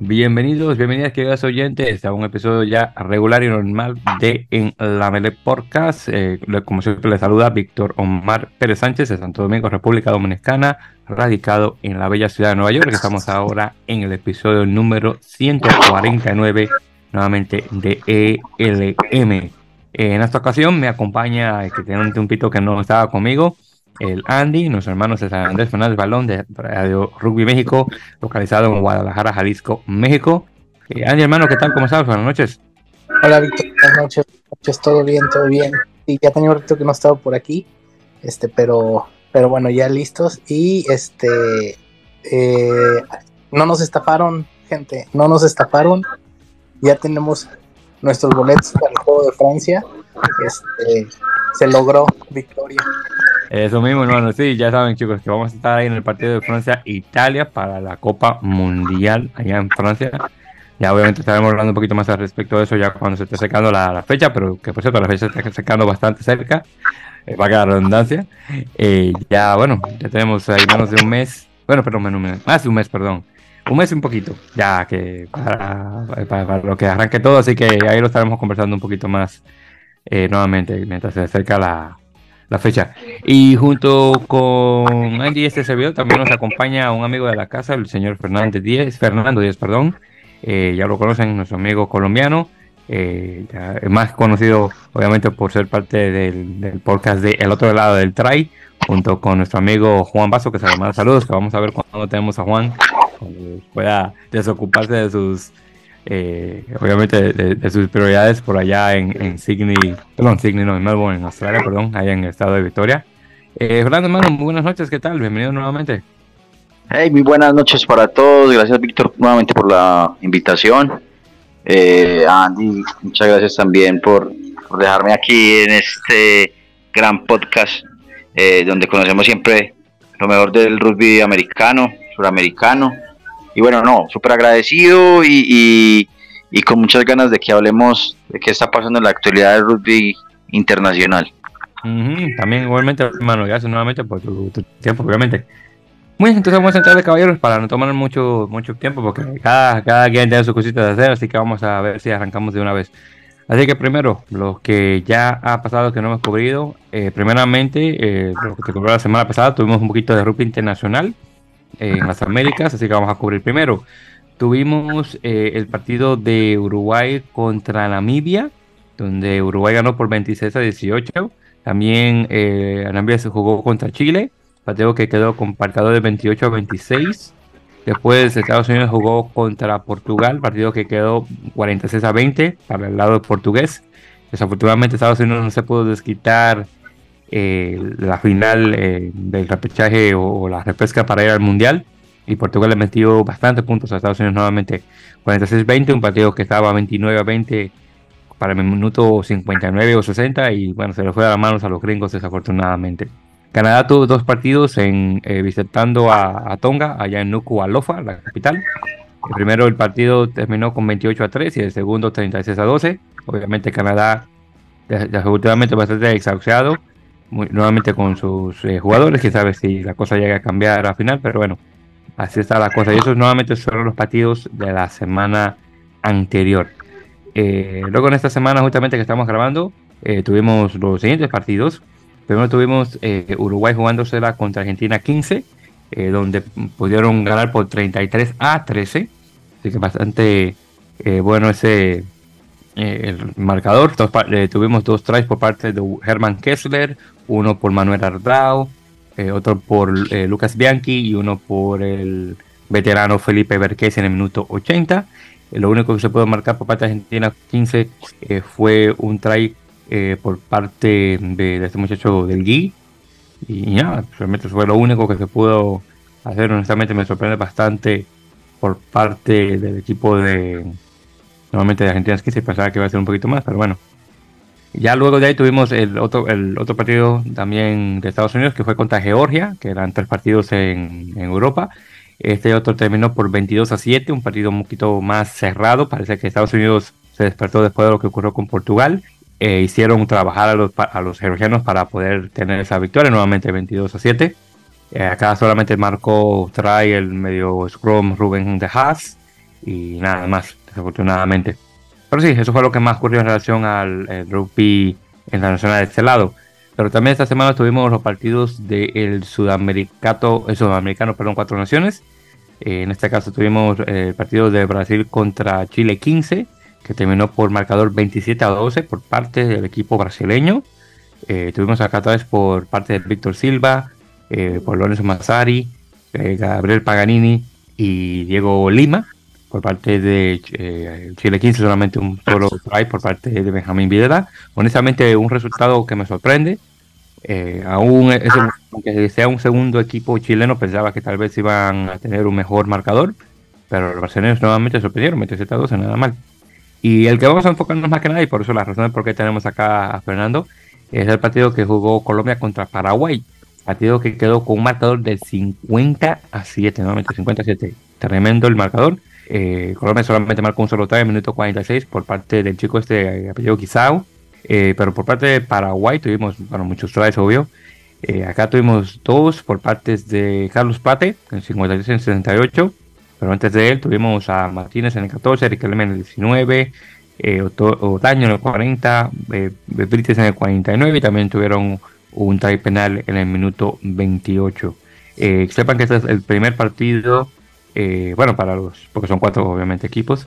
Bienvenidos, bienvenidas, queridos oyentes, a un episodio ya regular y normal de En la Mele Podcast. Eh, como siempre, les saluda Víctor Omar Pérez Sánchez de Santo Domingo, República Dominicana, radicado en la bella ciudad de Nueva York. Estamos ahora en el episodio número 149, nuevamente de ELM. en esta ocasión me acompaña, que tiene un tiempito que no estaba conmigo, el Andy, nuestro hermano César Andrés Fernández Balón de Radio Rugby México, localizado en Guadalajara, Jalisco, México. Eh, Andy, hermano, ¿qué tal? ¿Cómo estás? Buenas noches. Hola, Víctor. Buenas noches. noches. Todo bien, todo bien. Sí, ya tenía un rato que no estaba por aquí, este, pero, pero bueno, ya listos. Y este, eh, no nos estafaron, gente, no nos estafaron. Ya tenemos nuestros boletos para el juego de Francia. Este, se logró victoria. Eso mismo, hermano. Sí, ya saben, chicos, que vamos a estar ahí en el partido de Francia-Italia para la Copa Mundial allá en Francia. Ya obviamente estaremos hablando un poquito más al respecto de eso ya cuando se esté secando la, fecha, pero que por cierto la fecha se está secando bastante cerca, eh, va a quedar redundancia. Eh, ya, bueno, ya tenemos ahí menos de un mes, bueno, perdón, menos, más de un mes, perdón. Un mes y un poquito, ya que para, para, lo que arranque todo, así que ahí lo estaremos conversando un poquito más eh, nuevamente mientras se acerca la, la fecha. Y junto con Andy, este servidor, también nos acompaña un amigo de la casa, el señor Fernández Díez, Fernando Díez, perdón. Eh, ya lo conocen, nuestro amigo colombiano, eh, más conocido obviamente por ser parte del, podcast de El Otro Lado del Try, junto con nuestro amigo Juan Vaso, que se llama saludos, que vamos a ver cuando tenemos a Juan, pueda desocuparse de sus eh, obviamente de, sus prioridades por allá en, en Sydney, perdón, Sydney, no, en Melbourne, en Australia, perdón, allá en el estado de Victoria. Eh, Fernando, hermano, muy buenas noches, ¿qué tal? Bienvenido nuevamente. Hey, muy buenas noches para todos, gracias Víctor nuevamente por la invitación. Eh, Andy, muchas gracias también por, por, dejarme aquí en este gran podcast eh, donde conocemos siempre lo mejor del rugby americano, suramericano y bueno, no, súper agradecido y, y, con muchas ganas de que hablemos de qué está pasando en la actualidad del rugby internacional. También igualmente, hermano, gracias nuevamente por tu, tiempo, obviamente. Muy bien, entonces vamos a entrar de caballeros para no tomar mucho, mucho tiempo porque cada, cada quien tiene sus cositas de hacer, así que vamos a ver si arrancamos de una vez. Así que primero, lo que ya ha pasado que no hemos cubrido, eh, primeramente, eh, lo que te cubrió la semana pasada, tuvimos un poquito de rugby internacional, en las Américas, así que vamos a cubrir primero. Tuvimos eh, el partido de Uruguay contra Namibia, donde Uruguay ganó por 26 a 18. También eh, Namibia se jugó contra Chile, partido que quedó con de 28 a 26. Después Estados Unidos jugó contra Portugal, partido que quedó 46 a 20 para el lado portugués. Desafortunadamente Estados Unidos no se pudo desquitar eh, la final eh, del repechaje o, la repesca para ir al Mundial. Y Portugal le metió bastantes puntos a Estados Unidos nuevamente. 46-20, un partido que estaba 29 a 20 para el minuto 59 o 60 y bueno, se le fue a las manos a los gringos desafortunadamente. Canadá tuvo dos partidos en eh, visitando a, Tonga, allá en Nuku'alofa, la capital. El primero el partido terminó con 28 a 3 y el segundo 36 a 12. Obviamente Canadá desafortunadamente bastante nuevamente con sus eh, jugadores, que sabe si la cosa llega a cambiar al final, pero bueno, así está la cosa. Y esos nuevamente son los partidos de la semana anterior. Eh, luego en esta semana justamente que estamos grabando, eh, tuvimos los siguientes partidos. Primero tuvimos Uruguay jugándosela contra Argentina 15, donde pudieron ganar por 33 a 13. Así que bastante bueno ese, el marcador. tuvimos dos tries por parte de Herman Kessler, uno por Manuel Ardao, eh, otro por eh, Lucas Bianchi y uno por el veterano Felipe Verquez en el minuto 80. Eh, lo único que se pudo marcar por parte de Argentina 15 fue un try por parte de, este muchacho del Gui. Y nada, realmente fue lo único que se pudo hacer. Honestamente me sorprende bastante por parte del equipo de... Normalmente de Argentina 15 pensaba que iba a ser un poquito más, pero bueno, ya luego de ahí tuvimos el otro, el otro partido también de Estados Unidos, que fue contra Georgia, que eran tres partidos en, Europa. Este otro terminó por 22 a 7, un partido un poquito más cerrado. Parece que Estados Unidos se despertó después de lo que ocurrió con Portugal. Eh, hicieron trabajar a los, a los georgianos para poder tener esa victoria, nuevamente 22 a 7. Eh, acá solamente marcó Try el medio Scrum Ruben de Haas. y nada más, desafortunadamente. Pero sí, eso fue lo que más ocurrió en relación al eh, rugby internacional de este lado. Pero también esta semana tuvimos los partidos del sudamericano, el sudamericano, perdón, cuatro naciones. Eh, en este caso tuvimos el partido de Brasil contra Chile 15, que terminó por marcador 27 a 12 por parte del equipo brasileño. Eh, tuvimos acá vez por parte de Víctor Silva, eh, por Lorenzo Mazzari, eh, Gabriel Paganini y Diego Lima. Por parte de Chile 15, solamente un solo try por parte de Benjamín Videla. Honestamente, un resultado que me sorprende. aún aunque sea un segundo equipo chileno, pensaba que tal vez iban a tener un mejor marcador, pero los brasileños nuevamente sorprendieron, 27 a 12, nada mal. Y el que vamos a enfocarnos más que nada, y por eso la razón por qué tenemos acá a Fernando, es el partido que jugó Colombia contra Paraguay. Partido que quedó con un marcador de 50 a 7, nuevamente 50 a 7. Tremendo el marcador. Eh, Colombia solamente marcó un solo try en minuto 46 por parte del chico este eh, apellido Quizao. Eh, pero por parte de Paraguay tuvimos bueno, muchos tries, obvio. acá tuvimos dos por parte de Carlos Pate en 56 en 68. Pero antes de él tuvimos a Martínez en el 14, Riquelme en el 19, eh, Otaño en el 40, eh, Brites en el 49 y también tuvieron un try penal en el minuto 28. Eh, sepan que este es el primer partido, eh, bueno, para los, porque son cuatro obviamente equipos,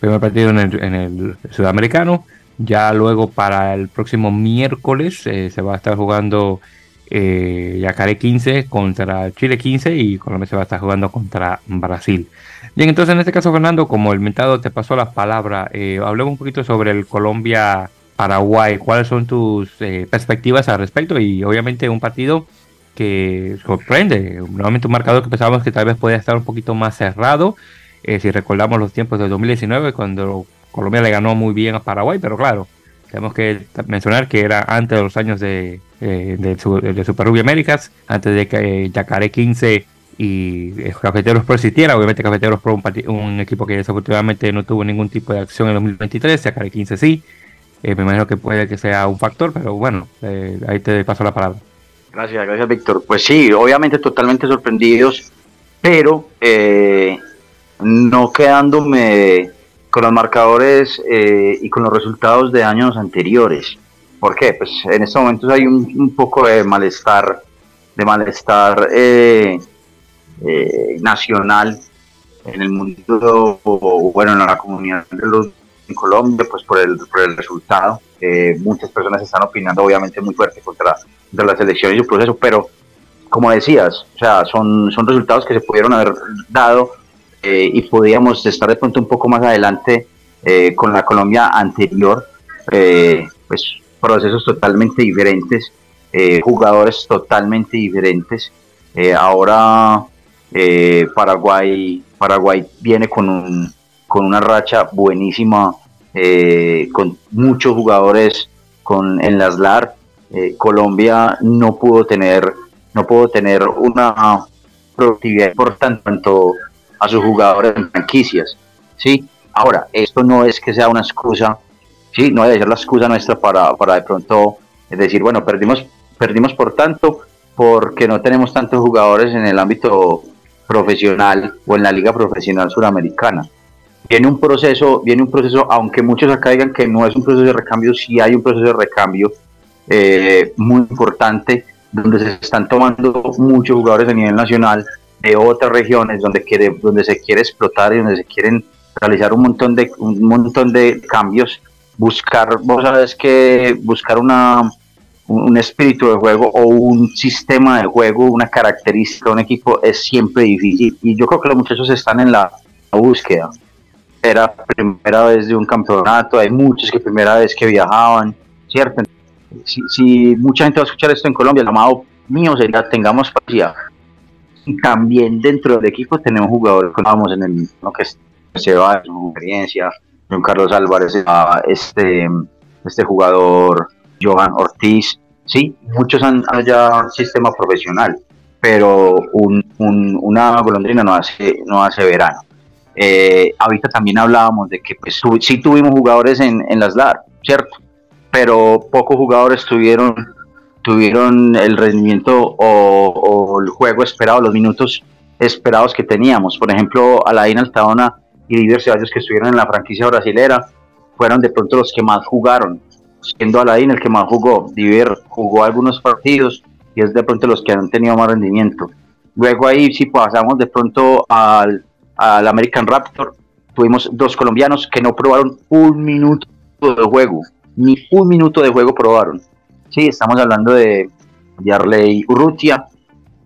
primer partido en el, en el sudamericano. Ya luego para el próximo miércoles se va a estar jugando eh, Yacaré 15 contra Chile 15 y Colombia se va a estar jugando contra Brasil. Bien, entonces en este caso, Fernando, como el mentado te pasó la palabra, eh, hablemos un poquito sobre el Colombia-Paraguay. ¿Cuáles son tus eh, perspectivas al respecto? Y obviamente un partido que sorprende. Nuevamente un marcador que pensábamos que tal vez podía estar un poquito más cerrado. Eh, si recordamos los tiempos de 2019, cuando Colombia le ganó muy bien a Paraguay, pero claro, tenemos que mencionar que era antes de los años de, eh, de, Super Rugby Américas, antes de que eh, Yacaré 15 y Cafeteros Pro. Obviamente Cafeteros Pro un, un equipo que desafortunadamente no tuvo ningún tipo de acción en 2023, Yacaré 15 sí. me imagino que puede que sea un factor, pero bueno, ahí te paso la palabra. Gracias, gracias Víctor. Pues sí, obviamente totalmente sorprendidos, pero no quedándome con los marcadores y con los resultados de años anteriores. ¿Por qué? Pues en estos momentos hay un, poco de malestar, de malestar eh, eh, nacional en el mundo, o, bueno, en la comunidad de los en Colombia, pues por el, por el resultado. muchas personas están opinando obviamente muy fuerte contra, contra las elecciones y su proceso, pero como decías, o sea, son, son resultados que se pudieron haber dado eh, y podíamos estar de pronto un poco más adelante con la Colombia anterior, pues procesos totalmente diferentes, eh, jugadores totalmente diferentes. Eh, ahora eh, Paraguay, Paraguay viene con, un, con una racha buenísima, con muchos jugadores con, en las LAR. Colombia no pudo tener, no pudo tener una productividad importante tanto a sus jugadores en franquicias. ¿sí? Ahora, esto no es que sea una excusa sí, no debe ser la excusa nuestra para, para de pronto decir, bueno, perdimos, perdimos por tanto porque no tenemos tantos jugadores en el ámbito profesional o en la liga profesional suramericana. Viene un proceso, viene un proceso, aunque muchos acá digan que no es un proceso de recambio, sí hay un proceso de recambio eh, muy importante donde se están tomando muchos jugadores a nivel nacional de otras regiones donde quiere, donde se quiere explotar y donde se quieren realizar un montón de un montón de cambios buscar, vos sabes que buscar una, un espíritu de juego o un sistema de juego, una característica de un equipo es siempre difícil. Y yo creo que los muchachos están en la, búsqueda. Era primera vez de un campeonato, hay muchos que primera vez que viajaban, ¿cierto? Si, mucha gente va a escuchar esto en Colombia, el llamado mío sería tengamos paciencia. Y también dentro del equipo tenemos jugadores que vamos en el lo que se va, su experiencia, Juan Carlos Álvarez, este, este jugador Johan Ortiz, sí, muchos han allá sistema profesional, pero una golondrina no hace, no hace verano. Eh, ahorita también hablábamos de que pues, sí tuvimos jugadores en, en las LAR, ¿cierto? Pero pocos jugadores tuvieron, tuvieron el rendimiento o, el juego esperado, los minutos esperados que teníamos. Por ejemplo, Alain Altadona y Diver Ceballos que estuvieron en la franquicia brasilera fueron de pronto los que más jugaron, siendo Alain el que más jugó. Diver jugó algunos partidos y es de pronto los que han tenido más rendimiento. Luego ahí si pasamos de pronto al, al American Raptor, tuvimos dos colombianos que no probaron un minuto de juego, ni un minuto de juego probaron. Sí, estamos hablando de Yarley Urrutia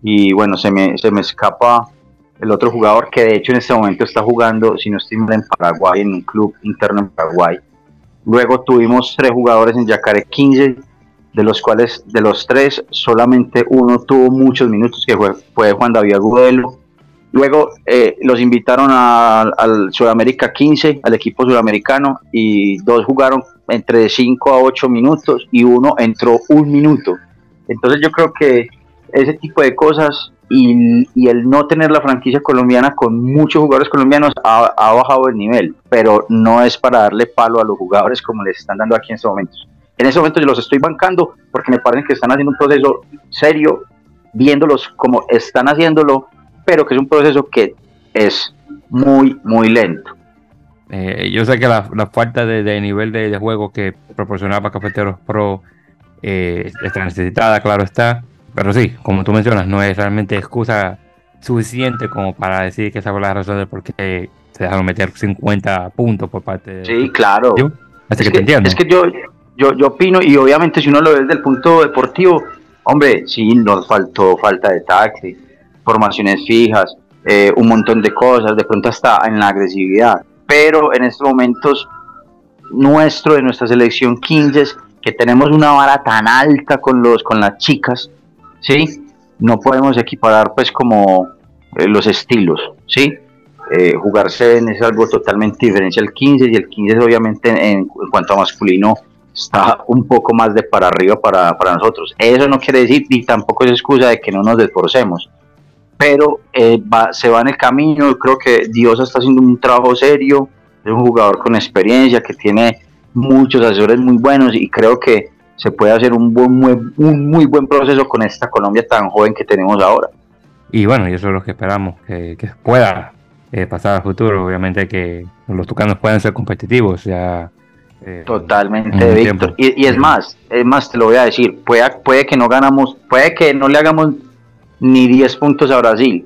y bueno, se me, se me escapa el otro jugador que de hecho en este momento está jugando, si no estoy mal, en Paraguay, en un club interno en Paraguay. Luego tuvimos tres jugadores en Yacaré 15, de los cuales de los tres solamente uno tuvo muchos minutos, que fue, fue Juan David Agudelo. Luego eh, los invitaron al Sudamérica 15, al equipo sudamericano, y dos jugaron entre 5 a 8 minutos y uno entró un minuto. Entonces yo creo que ese tipo de cosas y, el no tener la franquicia colombiana con muchos jugadores colombianos ha, ha, bajado el nivel, pero no es para darle palo a los jugadores como les están dando aquí en estos momentos. En ese momento yo los estoy bancando porque me parece que están haciendo un proceso serio, viéndolos como están haciéndolo, pero que es un proceso que es muy, muy lento. Eh, yo sé que la, falta de, nivel de, juego que proporcionaba Cafeteros Pro eh, está necesitada, claro está. Pero sí, como tú mencionas, no es realmente excusa suficiente como para decir que esa fue la razón de por qué se dejaron meter 50 puntos por parte de. Sí, claro. Así que, te entiendo. Es que yo, yo, yo opino, y obviamente si uno lo ve desde el punto deportivo, hombre, sí, nos faltó falta de taxi, formaciones fijas, eh, un montón de cosas, de pronto hasta en la agresividad. Pero en estos momentos, nuestro, de nuestra selección 15, que tenemos una vara tan alta con, los, con las chicas, ¿sí? No podemos equiparar pues como eh, los estilos, ¿sí? Eh, es algo totalmente diferente al 15 y el 15 obviamente en, en, cuanto a masculino está un poco más de para arriba para, para, nosotros. Eso no quiere decir ni tampoco es excusa de que no nos esforcemos, pero eh, se va en el camino, creo que Dios está haciendo un trabajo serio, es un jugador con experiencia que tiene muchos asesores muy buenos y creo que se puede hacer un, buen, muy, un muy buen proceso con esta Colombia tan joven que tenemos ahora. Y bueno, y eso es lo que esperamos, que, pueda eh, pasar al futuro. Obviamente que los tucanos puedan ser competitivos. Ya, eh, Totalmente, Víctor. Y, es más, es más, te lo voy a decir, puede, puede que no ganamos, puede que no le hagamos ni 10 puntos a Brasil,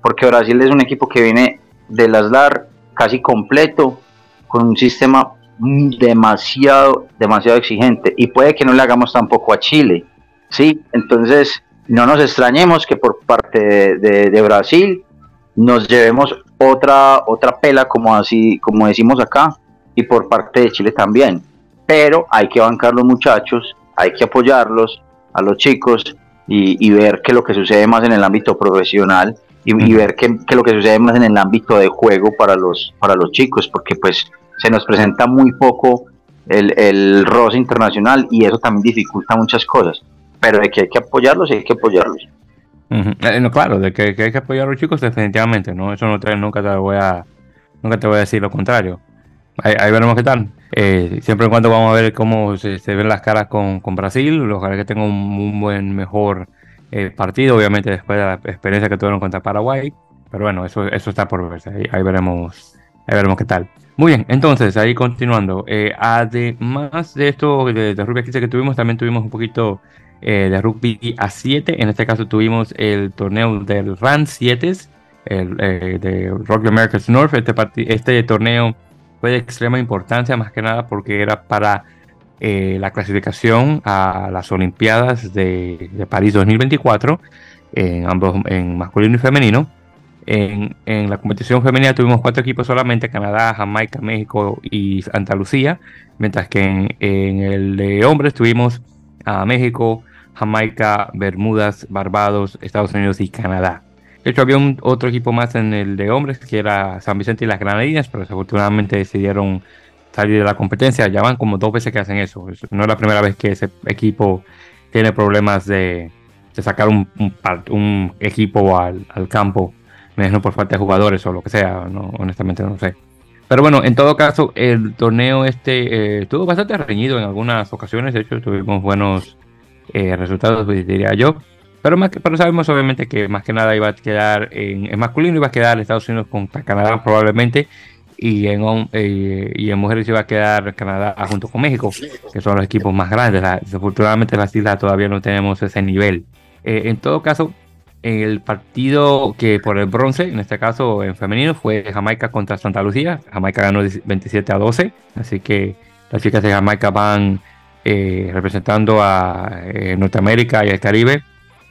porque Brasil es un equipo que viene de las LAR casi completo, con un sistema demasiado, demasiado exigente y puede que no le hagamos tampoco a Chile, ¿sí? Entonces, no nos extrañemos que por parte de, Brasil nos llevemos otra, otra pela, como, así, como decimos acá, y por parte de Chile también. Pero hay que bancar los muchachos, hay que apoyarlos a los chicos y, ver qué es lo que sucede más en el ámbito profesional y, ver qué, qué, es lo que sucede más en el ámbito de juego para los, para los chicos, porque pues se nos presenta muy poco el, el roce internacional y eso también dificulta muchas cosas. Pero de que hay que apoyarlos, hay que apoyarlos. Eh, no, claro, de que, hay que apoyar a los chicos, definitivamente, ¿no? Eso no te, nunca te voy a nunca te voy a decir lo contrario. Ahí, veremos qué tal. Eh, siempre en cuanto vamos a ver cómo se, ven las caras con, con Brasil, ojalá que tenga un, buen, mejor eh, partido, obviamente después de la experiencia que tuvieron contra Paraguay. Pero bueno, eso, eso está por verse. Ahí, veremos, ahí veremos qué tal. Muy bien, entonces ahí continuando. Eh, además de esto de, rugby a 15 que tuvimos, también tuvimos un poquito de rugby a 7. En este caso tuvimos el torneo del RAN 7, el, de Rugby Americas North. Este, este torneo fue de extrema importancia, más que nada porque era para la clasificación a las Olimpiadas de, París 2024, en ambos en masculino y femenino. En, la competición femenina tuvimos cuatro equipos solamente, Canadá, Jamaica, México y Santa Lucía, mientras que en, el de hombres tuvimos a México, Jamaica, Bermudas, Barbados, Estados Unidos y Canadá. De hecho, había un, otro equipo más en el de hombres, que era San Vicente y las Granadinas, pero desafortunadamente decidieron salir de la competencia. Ya van como dos veces que hacen eso. No es la primera vez que ese equipo tiene problemas de, sacar un, equipo al, campo no por falta de jugadores o lo que sea, no, honestamente no sé. Pero bueno, en todo caso, el torneo este eh, estuvo bastante reñido en algunas ocasiones, de hecho tuvimos buenos eh, resultados, diría yo. Pero, más que, pero sabemos obviamente que más que nada iba a quedar en, masculino, iba a quedar Estados Unidos contra Canadá probablemente. y en, y en mujeres va a quedar Canadá junto con México, que son los equipos más grandes. desafortunadamente en las islas todavía no tenemos ese nivel. en todo caso, el partido que por el bronce, en este caso en femenino, fue Jamaica contra Santa Lucía. Jamaica ganó 27 a 12, así que las chicas de Jamaica van eh, representando a eh, Norteamérica y el Caribe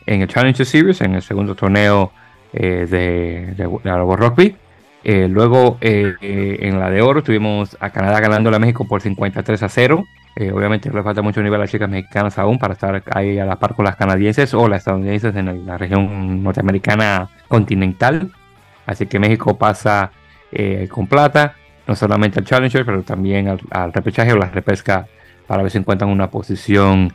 en el Challenger Series, en el segundo torneo eh, de, de, de, Rugby. luego en la de oro tuvimos a Canadá ganando a México por 53 a 0. Eh, obviamente le falta mucho nivel a las chicas mexicanas aún para estar ahí a la par con las canadienses o las estadounidenses en la región norteamericana continental. Así que México pasa eh, con plata, no solamente al Challenger, pero también al, repechaje o la repesca para ver si encuentran una posición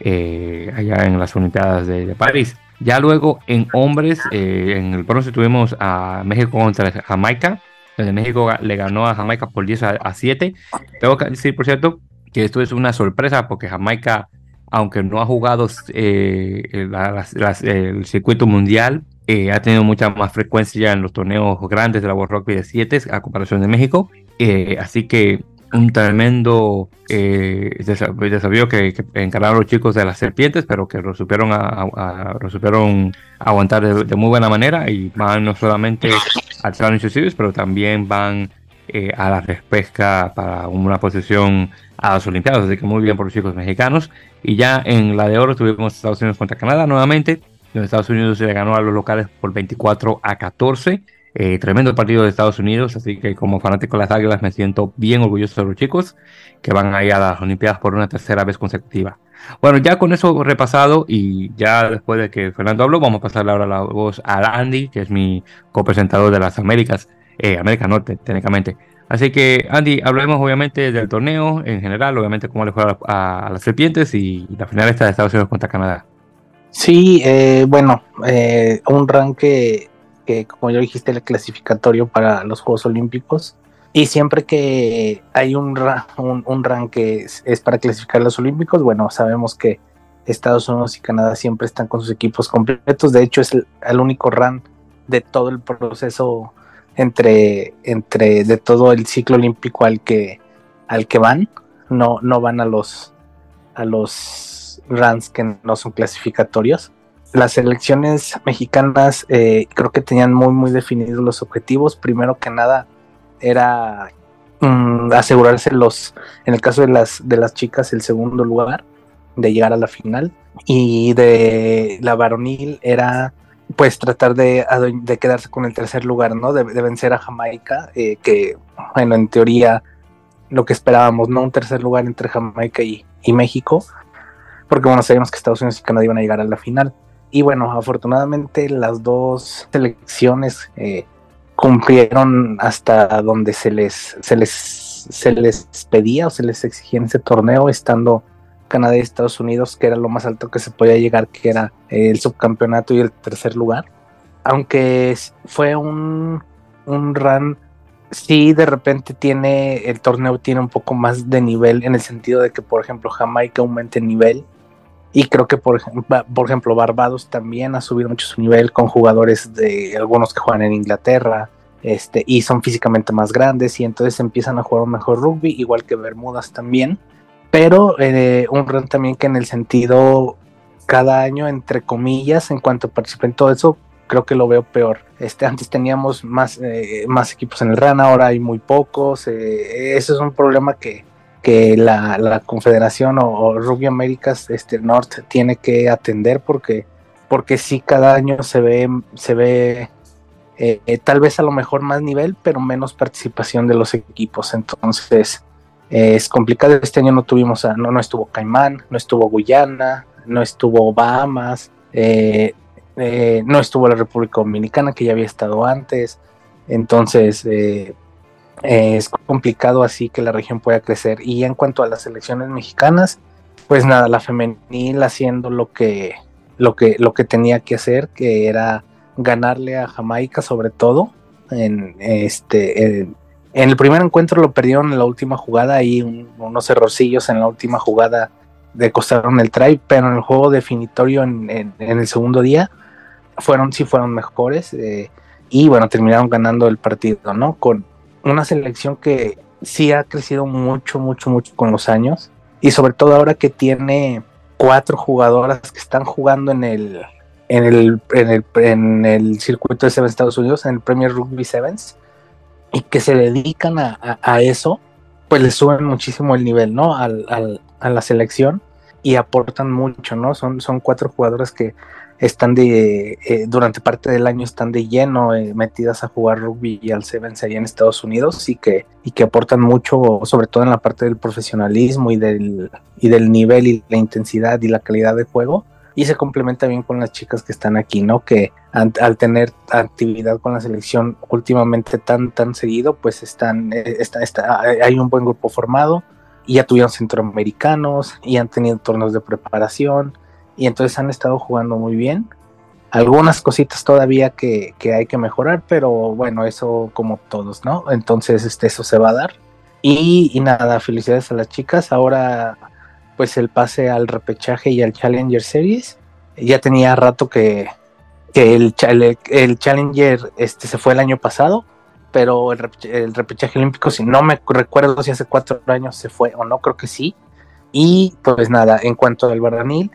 eh, allá en las Olimpiadas de, París. Ya luego en hombres, en el bronce tuvimos a México contra Jamaica, donde México le ganó a Jamaica por 10 a, a 7. Tengo que decir, por cierto, que esto es una sorpresa porque Jamaica, aunque no ha jugado eh, el circuito mundial, eh, ha tenido mucha más frecuencia en los torneos grandes de la World Rugby de 7 a comparación de México. Eh, así que un tremendo desafío que, encararon los chicos de las serpientes, pero que lo supieron, a, supieron aguantar de, muy buena manera y van no solamente al Challenge Series, pero también van a la repesca para una posición a las Olimpiadas, así que muy bien por los chicos mexicanos. Y ya en la de oro tuvimos Estados Unidos contra Canadá nuevamente, donde Estados Unidos se le ganó a los locales por 24 a 14. Eh, tremendo partido de Estados Unidos, así que como fanático de las Águilas me siento bien orgulloso de los chicos que van a ir a las Olimpiadas por una tercera vez consecutiva. Bueno, ya con eso repasado y ya después de que Fernando habló, vamos a pasarle ahora la voz a Andy, que es mi copresentador de las Américas, eh, América Norte, técnicamente. Así que, Andy, hablemos obviamente del torneo en general, obviamente cómo le fue a, las serpientes y la final está de Estados Unidos contra Canadá. Sí, eh, bueno, un rank que, como ya dijiste, el clasificatorio para los Juegos Olímpicos. Y siempre que hay un, un, un rank que es, para clasificar a los Olímpicos, bueno, sabemos que Estados Unidos y Canadá siempre están con sus equipos completos. De hecho, es el, el único rank de todo el proceso entre, entre de todo el ciclo olímpico al que, al que van, no, no van a los, a los runs que no son clasificatorios. Las selecciones mexicanas eh, creo que tenían muy, muy definidos los objetivos. Primero que nada era mm, asegurarse los, en el caso de las, de las chicas, el segundo lugar, de llegar a la final. Y de la varonil era pues tratar de, quedarse con el tercer lugar, ¿no? De, vencer a Jamaica, eh, que, bueno, en teoría lo que esperábamos, ¿no? Un tercer lugar entre Jamaica y, México, porque, bueno, sabíamos que Estados Unidos y Canadá iban a llegar a la final. Y bueno, afortunadamente las dos selecciones eh, cumplieron hasta donde se les, se les, se les pedía o se les exigía en ese torneo, estando Canadá y Estados Unidos, que era lo más alto que se podía llegar, que era el subcampeonato y el tercer lugar. Aunque fue un, un run, sí de repente tiene, el torneo tiene un poco más de nivel en el sentido de que, por ejemplo, Jamaica aumente nivel. Y creo que, por, por ejemplo, Barbados también ha subido mucho su nivel con jugadores de algunos que juegan en Inglaterra. Este, y son físicamente más grandes y entonces empiezan a jugar un mejor rugby, igual que Bermudas también pero eh, un run también que en el sentido cada año, entre comillas, en cuanto participé en todo eso, creo que lo veo peor. Este, antes teníamos más, eh, más equipos en el RAN, ahora hay muy pocos. Eh, ese es un problema que, que la, Confederación o, Rugby Américas este, North tiene que atender porque, porque sí cada año se ve, se ve tal vez a lo mejor más nivel, pero menos participación de los equipos. Entonces, es complicado. Este año no tuvimos, no, no estuvo Caimán, no estuvo Guyana, no estuvo Bahamas, eh, eh, no estuvo la República Dominicana, que ya había estado antes. Entonces, eh, es complicado así que la región pueda crecer. Y en cuanto a las elecciones mexicanas, pues nada, la femenil haciendo lo que, lo que, lo que tenía que hacer, que era ganarle a Jamaica sobre todo en este en el primer encuentro lo perdieron en la última jugada, y unos errorcillos en la última jugada de costaron el try, pero en el juego definitorio en, el segundo día fueron sí fueron mejores eh, y bueno terminaron ganando el partido, ¿no? Con una selección que sí ha crecido mucho, mucho, mucho con los años y sobre todo ahora que tiene cuatro jugadoras que están jugando en el en el, en el, en el circuito de Seven Estados Unidos, en el Premier Rugby Sevens, y que se dedican a, a, eso, pues le suben muchísimo el nivel, ¿no? Al, al, a la selección y aportan mucho, ¿no? Son, son cuatro jugadoras que están de, eh, durante parte del año están de lleno eh, metidas a jugar rugby y al Sevens allá en Estados Unidos y que, y que aportan mucho, sobre todo en la parte del profesionalismo y del, y del nivel y la intensidad y la calidad de juego y se complementa bien con las chicas que están aquí, ¿no? Que al, tener actividad con la selección últimamente tan, tan seguido, pues están, eh, está, está, hay un buen grupo formado y ya tuvieron centroamericanos y han tenido torneos de preparación y entonces han estado jugando muy bien. Algunas cositas todavía que, que hay que mejorar, pero bueno, eso como todos, ¿no? Entonces este, eso se va a dar. Y, nada, felicidades a las chicas. Ahora pues el pase al repechaje y al Challenger Series. Ya tenía rato que, el, el, Challenger este, se fue el año pasado, pero el, repechaje olímpico, si no me recuerdo si hace cuatro años se fue o no, creo que sí. Y pues nada, en cuanto al Barranil,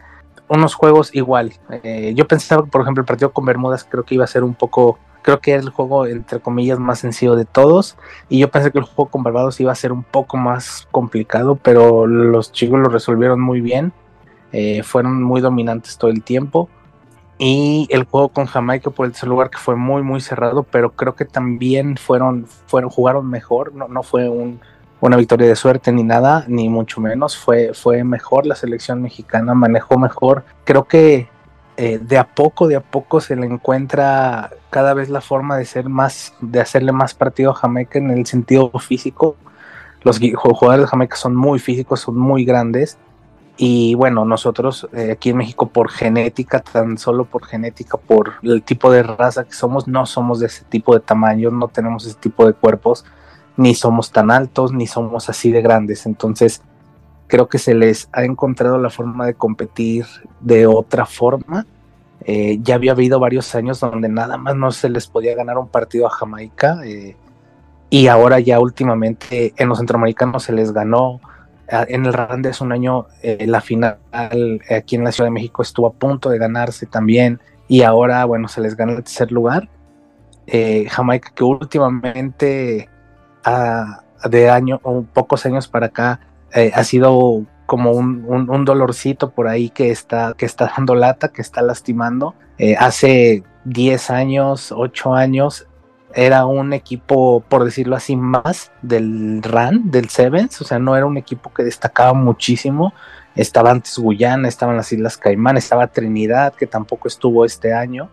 unos juegos igual. Eh, yo pensaba, por ejemplo, el partido con Bermudas creo que iba a ser un poco creo que es el juego, entre comillas, más sencillo de todos. Y yo pensé que el juego con Barbados iba a ser un poco más complicado, pero los chicos lo resolvieron muy bien. Eh, fueron muy dominantes todo el tiempo. Y el juego con Jamaica por el tercer lugar, que fue muy, muy cerrado, pero creo que también fueron, fueron jugaron mejor. No, no fue un, una victoria de suerte ni nada, ni mucho menos. Fue, fue mejor la selección mexicana, manejó mejor. Creo que eh, de a poco, de a poco se le encuentra cada vez la forma de ser más, de hacerle más partido a Jamaica en el sentido físico. Los jugadores de Jamaica son muy físicos, son muy grandes. Y bueno, nosotros eh, aquí en México por genética, tan solo por genética, por el tipo de raza que somos, no somos de ese tipo de tamaño, no tenemos ese tipo de cuerpos, ni somos tan altos, ni somos así de grandes. Entonces, creo que se les ha encontrado la forma de competir de otra forma. Eh, ya había habido varios años donde nada más no se les podía ganar un partido a Jamaica eh, y ahora ya últimamente en los centroamericanos se les ganó. En el Randes un año eh, la final aquí en la Ciudad de México estuvo a punto de ganarse también y ahora bueno se les gana el tercer lugar. Jamaica que últimamente de año o pocos años para acá eh, ha sido como un, dolorcito por ahí que está, que está dando lata, que está lastimando. Eh, hace 10 años, 8 años, era un equipo, por decirlo así, más del RAN, del Sevens, o sea, no era un equipo que destacaba muchísimo. Estaba antes Guyana, estaban las Islas Caimán, estaba Trinidad, que tampoco estuvo este año.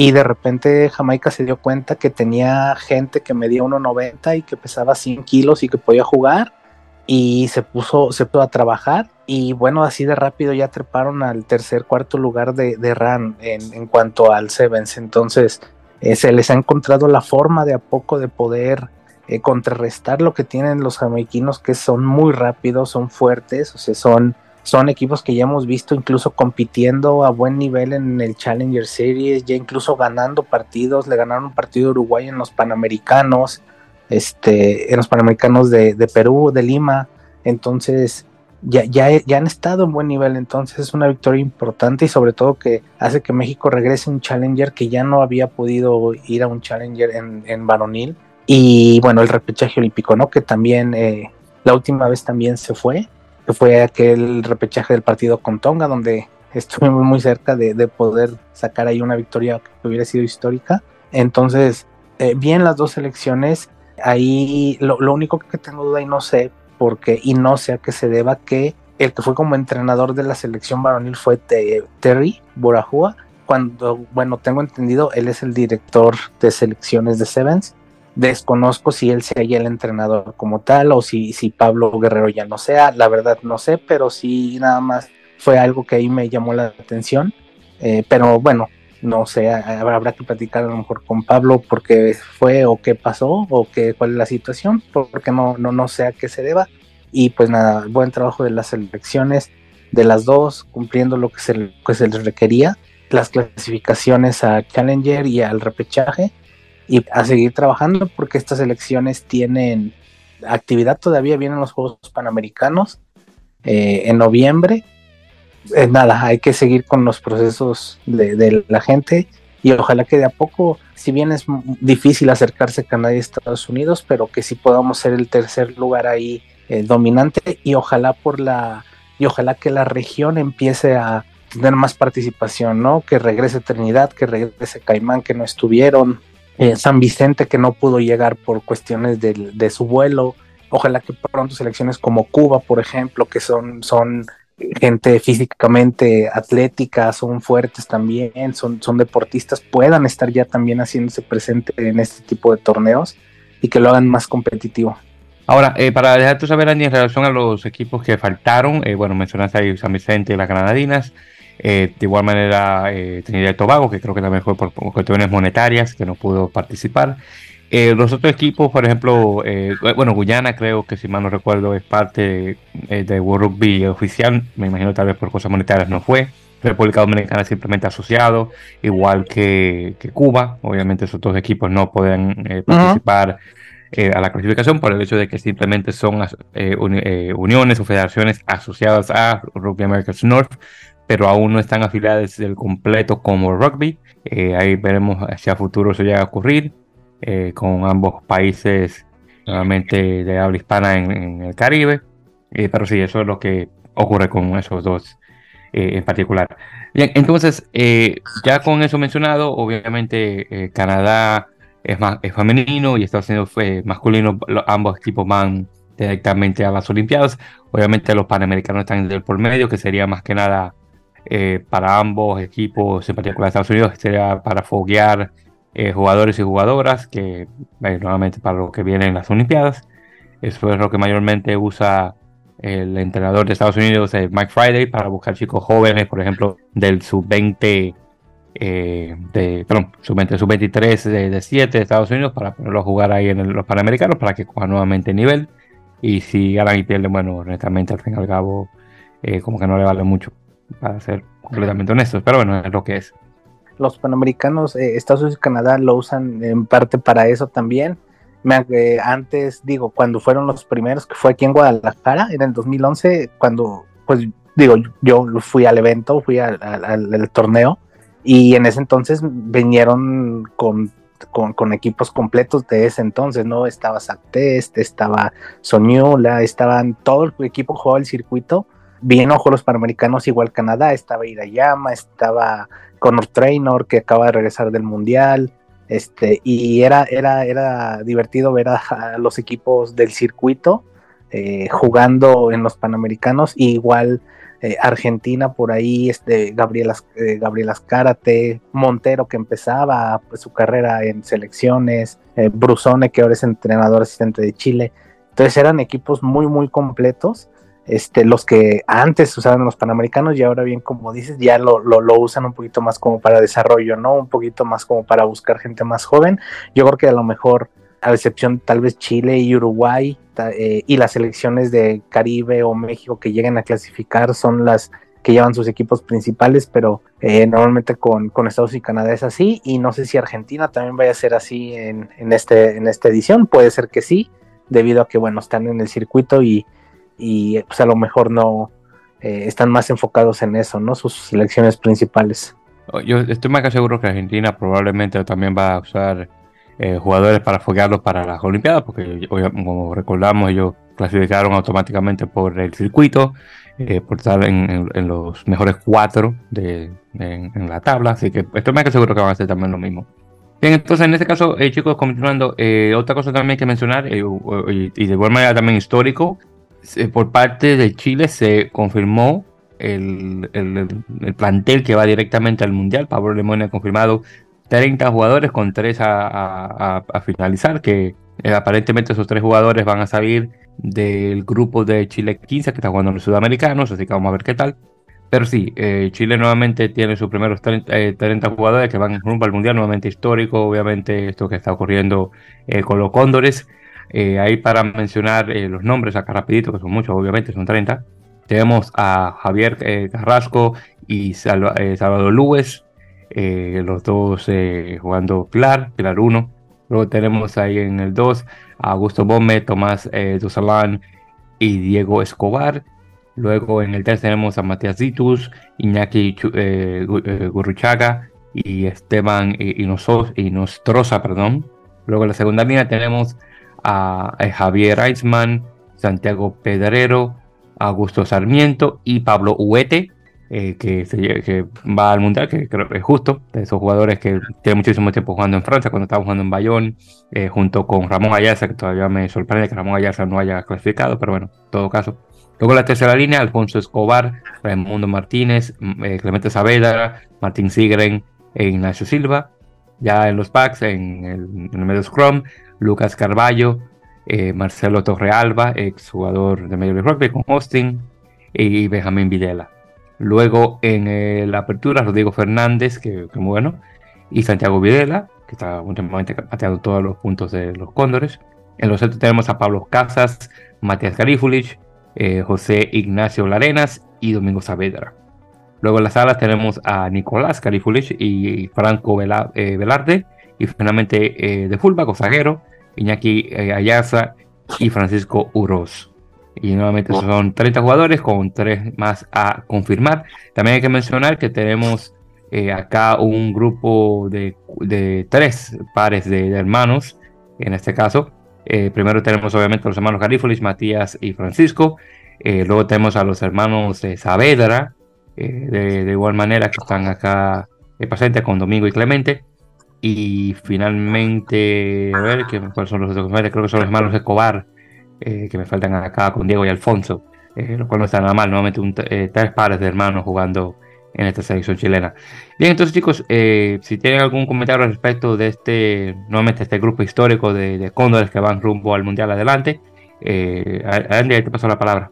Y de repente Jamaica se dio cuenta que tenía gente que medía 1,90 y que pesaba 100 kilos y que podía jugar y se puso, se puso a trabajar y bueno, así de rápido ya treparon al tercer, cuarto lugar de, de RAN en, en, cuanto al Sevens. Entonces eh, se les ha encontrado la forma de a poco de poder eh, contrarrestar lo que tienen los jamaiquinos que son muy rápidos, son fuertes, o sea, son, son equipos que ya hemos visto incluso compitiendo a buen nivel en el Challenger Series, ya incluso ganando partidos, le ganaron un partido a Uruguay en los Panamericanos este, en los Panamericanos de, Perú, de Lima, entonces ya, ya, ya, han estado en buen nivel, entonces es una victoria importante y sobre todo que hace que México regrese un Challenger que ya no había podido ir a un Challenger en, en varonil. Y bueno, el repechaje olímpico, ¿no? Que también eh, la última vez también se fue, fue aquel repechaje del partido con Tonga, donde estuvimos muy cerca de, de poder sacar ahí una victoria que hubiera sido histórica. Entonces, eh, bien las dos selecciones, ahí lo, único que tengo duda y no sé por qué, y no sé a qué se deba que el que fue como entrenador de la selección varonil fue Terry Borajua, cuando, bueno, tengo entendido, él es el director de selecciones de Sevens. Desconozco si él sea ya el entrenador como tal o si, si Pablo Guerrero ya no sea, la verdad no sé, pero sí nada más fue algo que ahí me llamó la atención. Eh, pero bueno, no sé, habrá, que platicar a lo mejor con Pablo porque fue o qué pasó o qué, cuál es la situación, porque no, no, no sé a qué se deba. Y pues nada, buen trabajo de las selecciones, de las dos, cumpliendo lo que se, se les requería, las clasificaciones a Challenger y al repechaje. Y a seguir trabajando porque estas elecciones tienen actividad todavía, vienen los Juegos Panamericanos eh, en noviembre. Eh, nada, hay que seguir con los procesos de, la gente y ojalá que de a poco, si bien es difícil acercarse a Canadá y Estados Unidos, pero que sí podamos ser el tercer lugar ahí eh, dominante y ojalá por la y ojalá que la región empiece a tener más participación, ¿no? Que regrese Trinidad, que regrese Caimán, que no estuvieron, eh, San Vicente, que no pudo llegar por cuestiones de, su vuelo. Ojalá que pronto selecciones como Cuba, por ejemplo, que son, son gente físicamente atlética, son fuertes también, son, son deportistas, puedan estar ya también haciéndose presente en este tipo de torneos y que lo hagan más competitivo. Ahora, eh, para dejarte saber, Andy, en relación a los equipos que faltaron, eh, bueno, mencionaste ahí San Vicente y las Granadinas, eh, de igual manera, eh, Trinidad y Tobago, que creo que también fue por, cuestiones monetarias, que no pudo participar. Eh, los otros equipos, por ejemplo, bueno, Guyana creo que si mal no recuerdo es parte de, World Rugby oficial, me imagino tal vez por cosas monetarias no fue. República Dominicana simplemente asociado, igual que, Cuba. Obviamente esos dos equipos no pueden participar a la clasificación por el hecho de que simplemente son uniones o federaciones asociadas a Rugby Americas North, pero aún no están afiliadas del completo como rugby. Eh, ahí veremos si a futuro se llega a ocurrir eh, con ambos países nuevamente de habla hispana en, el Caribe. Eh, pero sí, eso es lo que ocurre con esos dos en particular. Bien, entonces, ya con eso mencionado, obviamente Canadá es, más, es femenino y Estados Unidos fue masculino. ambos equipos van directamente a las Olimpiadas. Obviamente los Panamericanos están del por medio, que sería más que nada eh, para ambos equipos, en particular Estados Unidos, sería para foguear eh, jugadores y jugadoras, que eh, nuevamente para lo que viene en las Olimpiadas. Eso es lo que mayormente usa el entrenador de Estados Unidos, Mike Friday, para buscar chicos jóvenes, por ejemplo, del sub-20, de, perdón, sub-20, sub-23 de, 7 de Estados Unidos, para ponerlo a jugar ahí en los Panamericanos, para que cojan nuevamente nivel. Y si ganan y pierden, bueno, honestamente, al fin y al cabo, como que no le vale mucho para ser completamente honestos, pero bueno, es lo que es. Los panamericanos, eh, Estados Unidos y Canadá lo usan en parte para eso también. Me, eh, antes, digo, cuando fueron los primeros, que fue aquí en Guadalajara, en el 2011, cuando, pues, digo, yo fui al evento, fui al, torneo, y en ese entonces vinieron con con, equipos completos de ese entonces, ¿no? Estaba Sactest, estaba Soñula, estaban todo el equipo jugaba el circuito bien ojo los panamericanos, igual Canadá, estaba Irayama, estaba Conor Trainor, que acaba de regresar del Mundial, este, y era, era, era divertido ver a, los equipos del circuito eh, jugando en los panamericanos, igual eh, Argentina por ahí, este, Gabriela, eh, Gabriela Montero que empezaba pues, su carrera en selecciones, Brusone que ahora es entrenador asistente de Chile. Entonces eran equipos muy, muy completos este, los que antes usaban los panamericanos y ahora bien, como dices, ya lo, usan un poquito más como para desarrollo, ¿no? Un poquito más como para buscar gente más joven. Yo creo que a lo mejor, a excepción tal vez Chile y Uruguay eh, y las selecciones de Caribe o México que lleguen a clasificar son las que llevan sus equipos principales, pero eh, normalmente con, Estados Unidos y Canadá es así, y no sé si Argentina también vaya a ser así en, este, en esta edición, puede ser que sí, debido a que, bueno, están en el circuito y, y pues a lo mejor no eh, están más enfocados en eso, ¿no? Sus selecciones principales. Yo estoy más que seguro que Argentina probablemente también va a usar eh, jugadores para foguearlos para las Olimpiadas, porque como recordamos ellos clasificaron automáticamente por el circuito, eh, por estar en, los mejores cuatro de, en, la tabla, así que estoy más que seguro que van a hacer también lo mismo. Bien, entonces en este caso, chicos, continuando, otra cosa también que mencionar, y, y, de igual manera también histórico, por parte de Chile se confirmó el, plantel que va directamente al Mundial. Pablo Lemón ha confirmado 30 jugadores con 3 a, finalizar, que eh, aparentemente esos 3 jugadores van a salir del grupo de Chile 15 que está jugando los sudamericanos, así que vamos a ver qué tal. Pero sí, eh, Chile nuevamente tiene sus primeros 30, eh, jugadores que van rumbo al Mundial, nuevamente histórico, obviamente esto que está ocurriendo con los Cóndores. Eh, ahí para mencionar eh, los nombres acá rapidito, que son muchos, obviamente, son 30. Tenemos a Javier eh, Carrasco y Salvador Lues, los dos jugando Pilar, Pilar 1. Luego tenemos ahí en el 2 a Augusto Bombe, Tomás eh, Dusalán y Diego Escobar. Luego en el 3 tenemos a Matías Ditus, Iñaki eh, eh, Gurruchaga y Esteban Inostroza. Perdón. Luego en la segunda línea tenemos a, Javier Reitzman, Santiago Pedrero, Augusto Sarmiento y Pablo Huete. Eh, que, que, va al Mundial, que creo que es justo, de esos jugadores que tienen muchísimo tiempo jugando en Francia, cuando estaba jugando en Bayonne, eh, junto con Ramón Ayarza, que todavía me sorprende que Ramón Ayarza no haya clasificado, pero bueno, en todo caso. Luego la tercera línea, Alfonso Escobar, Raimundo Martínez, eh, Clemente Saavedra, Martín Sigren e Ignacio Silva. Ya en los packs, en el, medio scrum, Lucas Carballo, Marcelo Torrealba, ex jugador de Major League Rugby con Austin, y Benjamín Videla. Luego en la apertura, Rodrigo Fernández, que, muy bueno, y Santiago Videla, que está últimamente pateando todos los puntos de los Cóndores. En los centros tenemos a Pablo Casas, Matías Garifulich, eh, José Ignacio Larenas y Domingo Saavedra. Luego en las salas tenemos a Nicolás Garifulich y Franco eh, Velarde. Y finalmente eh, de fullback o Iñaki Ayaza y Francisco Uroz. Y nuevamente son 30 jugadores con 3 más a confirmar. También hay que mencionar que tenemos eh, acá un grupo de, de tres pares de, hermanos, en este caso. Eh, primero tenemos obviamente los hermanos Garífolis, Matías y Francisco. Eh, luego tenemos a los hermanos Saavedra, de, de, igual manera que están acá presentes con Domingo y Clemente. Y finalmente, a ver, ¿cuáles son los otros? Creo que son los hermanos Escobar eh, que me faltan acá con Diego y Alfonso, eh, lo cual no está nada mal, nuevamente eh, tres pares de hermanos jugando en esta selección chilena. Bien, entonces chicos, si tienen algún comentario al respecto de este, nuevamente este grupo histórico de, de cóndores que van rumbo al Mundial adelante, Andy, te paso la palabra.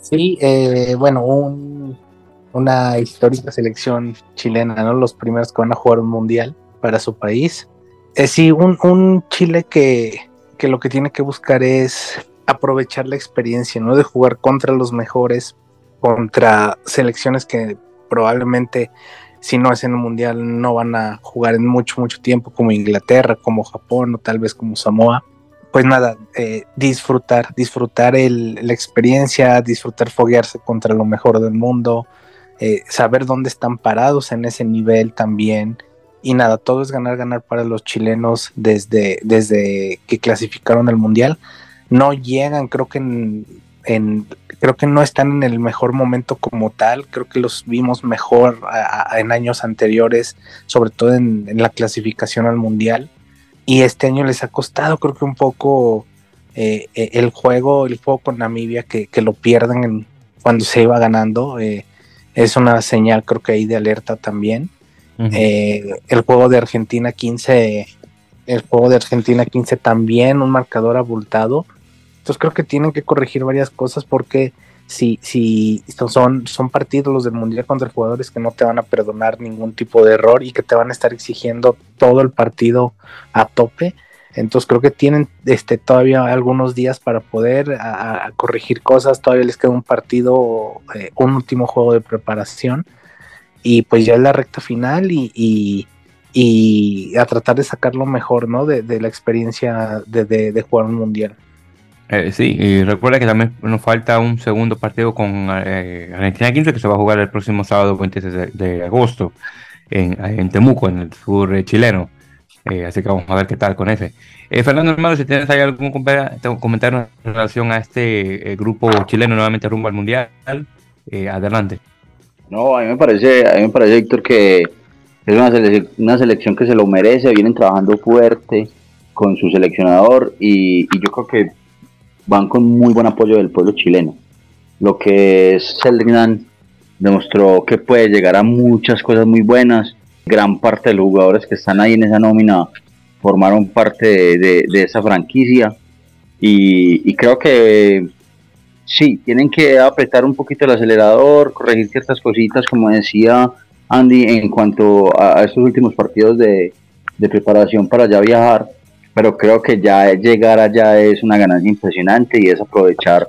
Sí, bueno, una histórica selección chilena, ¿no? Los primeros que van a jugar un Mundial para su país. sí, un, un Chile que, que lo que tiene que buscar es aprovechar la experiencia, ¿no? De jugar contra los mejores, contra selecciones que probablemente si no es en el mundial no van a jugar en mucho, mucho tiempo, como Inglaterra, como Japón o tal vez como Samoa. Pues nada, eh, disfrutar, disfrutar la experiencia, disfrutar foguearse contra lo mejor del mundo, eh, saber dónde están parados en ese nivel también. Y nada, todo es ganar, ganar para los chilenos desde, desde que clasificaron al mundial. No llegan, creo que en, creo que no están en el mejor momento como tal, creo que los vimos mejor en años anteriores, sobre todo en, la clasificación al mundial, y este año les ha costado creo que un poco eh, eh, el juego, el juego con Namibia, que, lo pierden cuando se iba ganando, eh, es una señal creo que ahí de alerta también. el juego de Argentina 15, el juego de Argentina 15 también, un marcador abultado entonces creo que tienen que corregir varias cosas porque si, si son, son partidos los del Mundial contra jugadores que no te van a perdonar ningún tipo de error y que te van a estar exigiendo todo el partido a tope. Entonces creo que tienen este, todavía algunos días para poder corregir cosas. Todavía les queda un partido, eh, un último juego de preparación. Y pues ya es la recta final y, y, a tratar de sacar lo mejor ¿no? de, la experiencia de, de jugar un mundial. Eh, sí, y recuerda que también nos falta un segundo partido con eh, Argentina 15 que se va a jugar el próximo sábado 26 de, agosto en, Temuco, en el sur eh, así que vamos a ver qué tal con ese. Fernando, hermano, si tienes ahí algún comentario en relación a este grupo chileno nuevamente rumbo al Mundial, adelante. No, a mí me parece, a mí me parece, Héctor, que es una, selección que se lo merece, vienen trabajando fuerte con su seleccionador y, yo creo que van con muy buen apoyo del pueblo chileno. Lo que es Seldrinan demostró que puede llegar a muchas cosas muy buenas. Gran parte de los jugadores que están ahí en esa nómina formaron parte de, esa franquicia. Y, creo que sí, tienen que apretar un poquito el acelerador, corregir ciertas cositas, como decía Andy, en cuanto a, estos últimos partidos de, de preparación para ya viajar pero creo que ya llegar allá es una ganancia impresionante y es aprovechar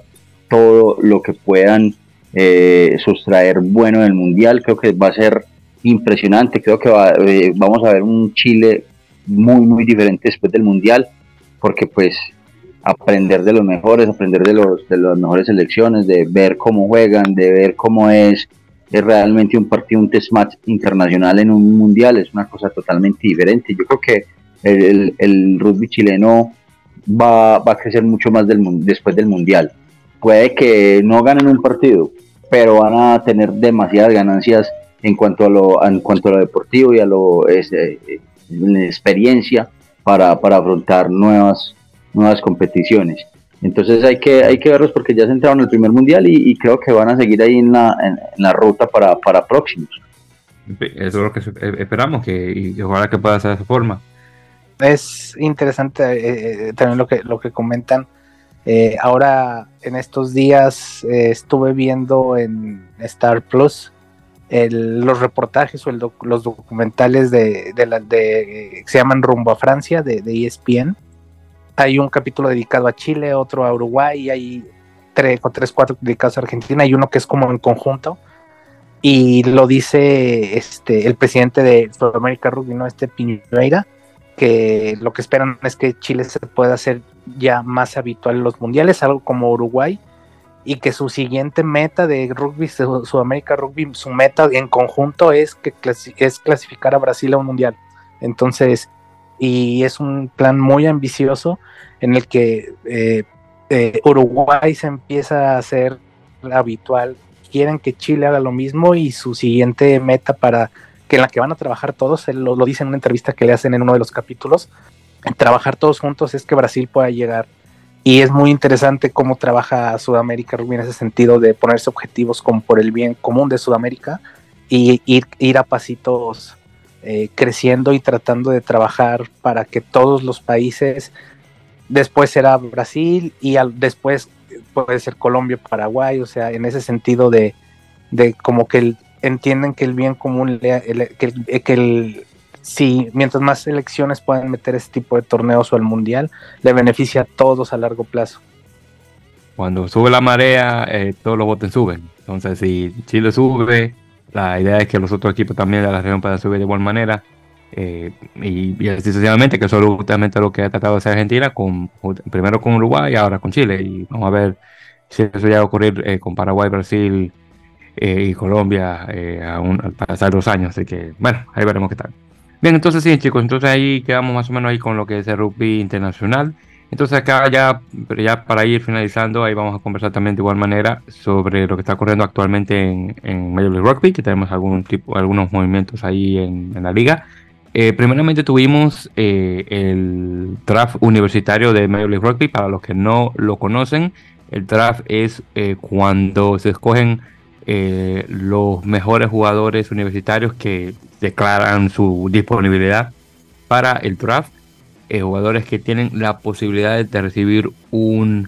todo lo que puedan eh, sustraer bueno del mundial. Creo que va a ser impresionante. Creo que eh, vamos a ver un Chile muy, muy diferente después del Mundial, porque pues aprender de los mejores, aprender de, los, de las mejores selecciones, de ver cómo juegan, de ver cómo es, es realmente un partido, un test match internacional en un mundial, es una cosa totalmente diferente. Yo creo que el, el, rugby chileno va, va, a crecer mucho más del, después del mundial. Puede que no ganen un partido, pero van a tener demasiadas ganancias en cuanto a lo, en cuanto a lo deportivo y a lo es, eh, experiencia para, para afrontar nuevas nuevas competiciones. Entonces hay que, hay que verlos porque ya se entraron en el primer mundial y, creo que van a seguir ahí en la, en, la ruta para, para, próximos. Eso es lo que esperamos que, y ojalá que pueda ser de esa forma. Es interesante eh, eh, también lo que, lo que comentan. Eh, ahora en estos días estuve viendo en Star Plus los reportajes o los documentales de, de, la, de, se llaman Rumbo a Francia de, de ESPN hay un capítulo dedicado a Chile, otro a Uruguay, y hay tres, tres, cuatro dedicados a Argentina, y uno que es como en conjunto. Y lo dice este el presidente de Sudamérica Rugby, ¿no? Este Piñeira, que lo que esperan es que Chile se pueda hacer ya más habitual en los mundiales, algo como Uruguay, y que su siguiente meta de rugby, Sudamérica Rugby, su meta en conjunto es que es clasificar a Brasil a un mundial. Entonces, y es un plan muy ambicioso en el que eh, eh, Uruguay se empieza a hacer habitual. Quieren que Chile haga lo mismo y su siguiente meta para que en la que van a trabajar todos, él lo, dice en una entrevista que le hacen en uno de los capítulos, trabajar todos juntos es que Brasil pueda llegar. Y es muy interesante cómo trabaja Sudamérica en ese sentido de ponerse objetivos como por el bien común de Sudamérica y ir, ir a pasitos eh, creciendo y tratando de trabajar para que todos los países, después será Brasil y después puede ser Colombia, Paraguay, o sea, en ese sentido de, de como que entienden que el bien común, que, que el, si mientras más selecciones puedan meter este tipo de torneos o el mundial, le beneficia a todos a largo plazo. Cuando sube la marea, eh, todos los botes suben. Entonces, si Chile sube, la idea es que los otros equipos también de la región puedan subir de igual manera. Eh, y, así sucesivamente, que eso es justamente lo que ha tratado de hacer Argentina, primero con Uruguay y ahora con Chile. Y vamos a ver si eso va a ocurrir eh, con Paraguay, Brasil y Colombia al pasar los años. Así que, bueno, ahí veremos qué tal. Bien, entonces sí, chicos, entonces ahí quedamos más o menos ahí con lo que es el rugby internacional. Entonces acá ya, ya para ir finalizando, ahí vamos a conversar también de igual manera sobre lo que está ocurriendo actualmente en, en Major League Rugby, que tenemos algún tipo, algunos movimientos ahí en, la liga. Eh, primeramente tuvimos eh, el draft universitario de Major League Rugby, para los que no lo conocen, el draft es eh, cuando se escogen los mejores jugadores universitarios que declaran su disponibilidad para el draft eh, jugadores que tienen la posibilidad de recibir un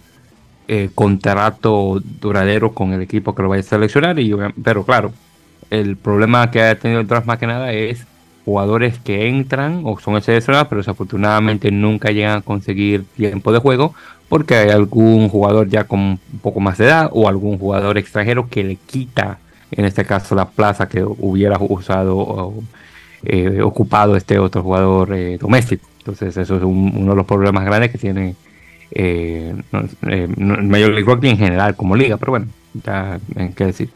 eh, contrato duradero con el equipo que lo vaya a seleccionar. Y, pero claro, el problema que ha tenido el draft más que nada es jugadores que entran o son seleccionados, pero desafortunadamente nunca llegan a conseguir tiempo de juego porque hay algún jugador ya con un poco más de edad o algún jugador extranjero que le quita, en este caso, la plaza que hubiera usado eh, ocupado este otro jugador doméstico. Entonces eso es uno de los problemas grandes que tiene eh, eh Major League Rugby en general como liga, pero bueno, ya hay que decir.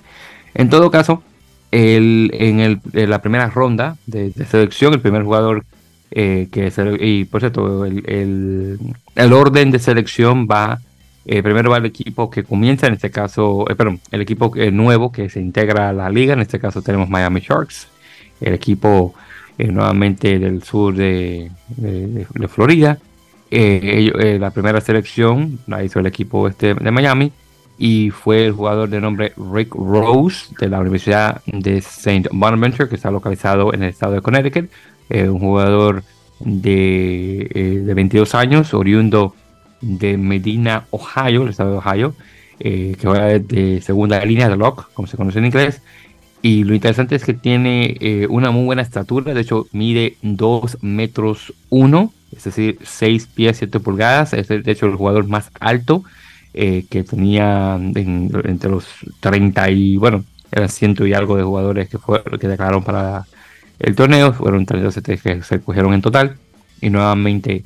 En todo caso, el, en, el, la primera ronda de, selección, el primer jugador eh, que y por cierto, el, el, orden de selección va, eh, primero va el equipo que comienza, en este caso, perdón, el equipo nuevo que se integra a la liga, en este caso tenemos Miami Sharks, el equipo eh, nuevamente del sur de, Florida. Eh, eh, la primera selección la hizo el equipo este de Miami y fue el jugador de nombre Rick Rose de la Universidad de St. Bonaventure, que está localizado en el estado de Connecticut. un jugador de, de, 22 años, oriundo de Medina, Ohio, el estado de Ohio, que juega de segunda línea de lock, como se conoce en inglés. Y lo interesante es que tiene eh, una muy buena estatura, de hecho mide 2 metros 1, es decir, 6 pies 7 pulgadas, es de hecho el jugador más alto eh, que tenía entre los 30 y, bueno, eran ciento y algo de jugadores que, fue, que declararon para el torneo, fueron 32 que se cogieron en total. y nuevamente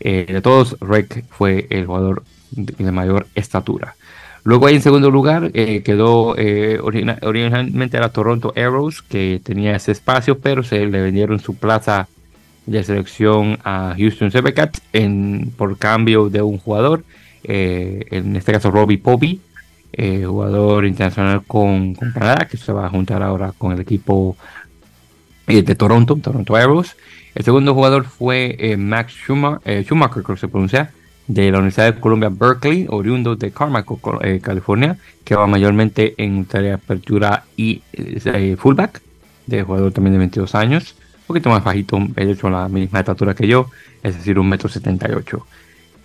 eh, de todos, Rec fue el jugador de, mayor estatura. Luego ahí en segundo lugar eh, quedó eh, originalmente era Toronto Arrows, que tenía ese espacio, pero se le vendieron su plaza de selección a Houston Supercats en, por cambio de un jugador, en este caso Robbie Poppy, jugador internacional con, con, Canadá, que se va a juntar ahora con el equipo de Toronto, Toronto Arrows. El segundo jugador fue eh, Max Schumacher, eh, Schumacher, creo que se pronuncia, de la Universidad de Columbia Berkeley, oriundo de Carmichael, eh, California, que va mayormente en tarea de apertura y fullback, de jugador también de 22 años, un poquito más bajito, de hecho la misma estatura que yo, es decir, un metro 78.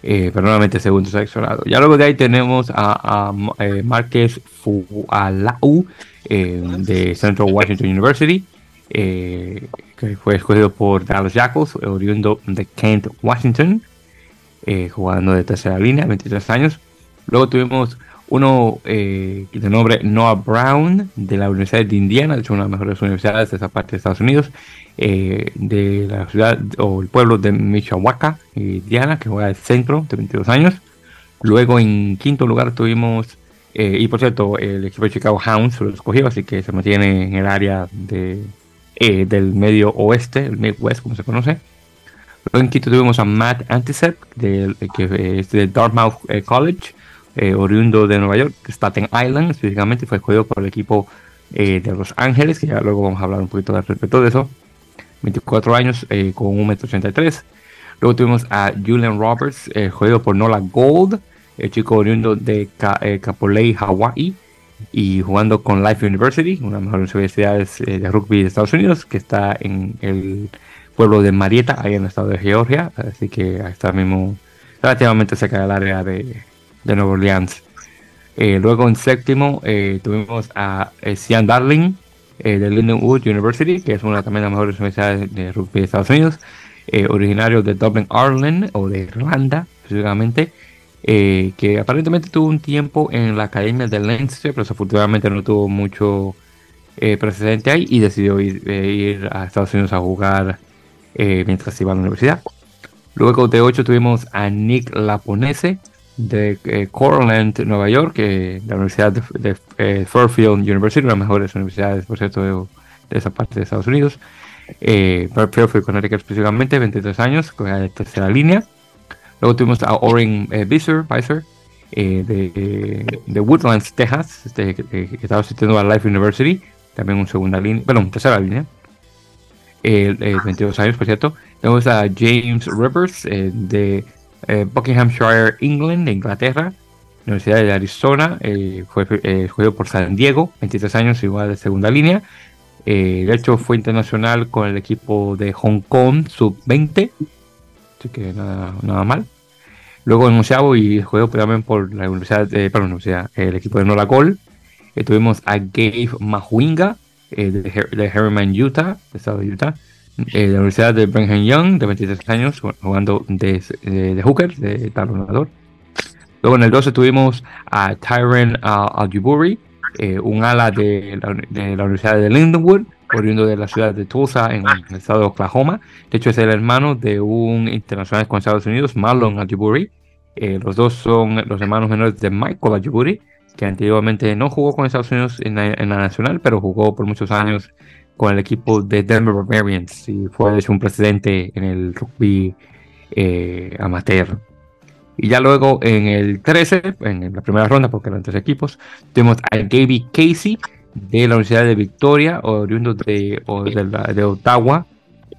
pero nuevamente segundo seleccionado. Ya luego de ahí tenemos a, a Márquez Fualau de Central Washington University, eh, que fue escogido por Dallas Jackals, oriundo de Kent, Washington, eh, jugando de tercera línea, 23 años. Luego tuvimos uno eh, de nombre Noah Brown de la Universidad de Indiana, de hecho una de las mejores universidades de esa parte de Estados Unidos, de la ciudad o el pueblo de Mishawaka, Indiana, que juega de centro, de 22 años. Luego en quinto lugar tuvimos, y por cierto, el equipo de Chicago Hounds lo escogió, así que se mantiene en el área de eh, del medio oeste, el Midwest como se conoce. Luego en Quito tuvimos a Matt Antisep, de, que es de Dartmouth eh, College, eh, oriundo de Nueva York, Staten Island específicamente, fue escogido por el equipo de Los Ángeles, que ya luego vamos a hablar un poquito al respecto de eso. 24 años con 1,83m. Luego tuvimos a Julian Roberts, escogido por Nola Gold, el chico oriundo de Kapolei, Hawaii y jugando con Life University, una de las mejores universidades eh, de rugby de Estados Unidos, que está en el pueblo de Marietta, ahí en el estado de Georgia, así que está mismo relativamente cerca del área de, de Nueva Orleans. Eh, luego en séptimo eh, tuvimos a Sian Darling de Lindenwood University, que es una también de las mejores universidades de rugby de Estados Unidos, originario de Dublin, Ireland, o de Irlanda específicamente. Eh, que aparentemente tuvo un tiempo en la academia de Leinster, pero desafortunadamente no tuvo mucho eh, precedente ahí y decidió ir, eh, a Estados Unidos a jugar mientras iba a la universidad. Luego de 8 tuvimos a Nick Laponese de Corland, Nueva York, de la Universidad de, Fairfield University, una de las mejores universidades, por cierto, de, esa parte de Estados Unidos. Fairfield, Connecticut específicamente, 23 años, con la tercera línea. Luego tuvimos a Oren eh, eh, de, Woodlands, Texas, este, que, estaba asistiendo a Life University, también un segunda línea, bueno, tercera línea. 22 años, por cierto. Tenemos a James Rivers eh, de Buckinghamshire, England, de Inglaterra, Universidad de Arizona, fue escogido por San Diego, 23 años, igual de segunda línea. de hecho, fue internacional con el equipo de Hong Kong, sub-20, así que nada mal. Luego en onceavo y juego también por la universidad, de, la universidad, el equipo de Nola Gol. Eh, tuvimos a Gabe Mahuinga eh, de, de Utah, de estado de Utah. Eh, de la Universidad de Brigham Young, de 23 años, jugando de, de, hooker, de talonador. Luego en el 12 tuvimos a Tyron uh, un ala de la, de la, Universidad de Lindenwood, oriundo de la ciudad de Tulsa, en el estado de Oklahoma. De hecho, es el hermano de un internacional con Estados Unidos, Marlon Ajiburi. Eh, los dos son los hermanos menores de Michael Ajiburi, que anteriormente no jugó con Estados Unidos en la, nacional, pero jugó por muchos años con el equipo de Denver Barbarians y fue de hecho un presidente en el rugby eh, amateur. Y ya luego en el 13, en la primera ronda, porque eran tres equipos, tuvimos a Gaby Casey, de la Universidad de Victoria, oriundo de, de, Ottawa,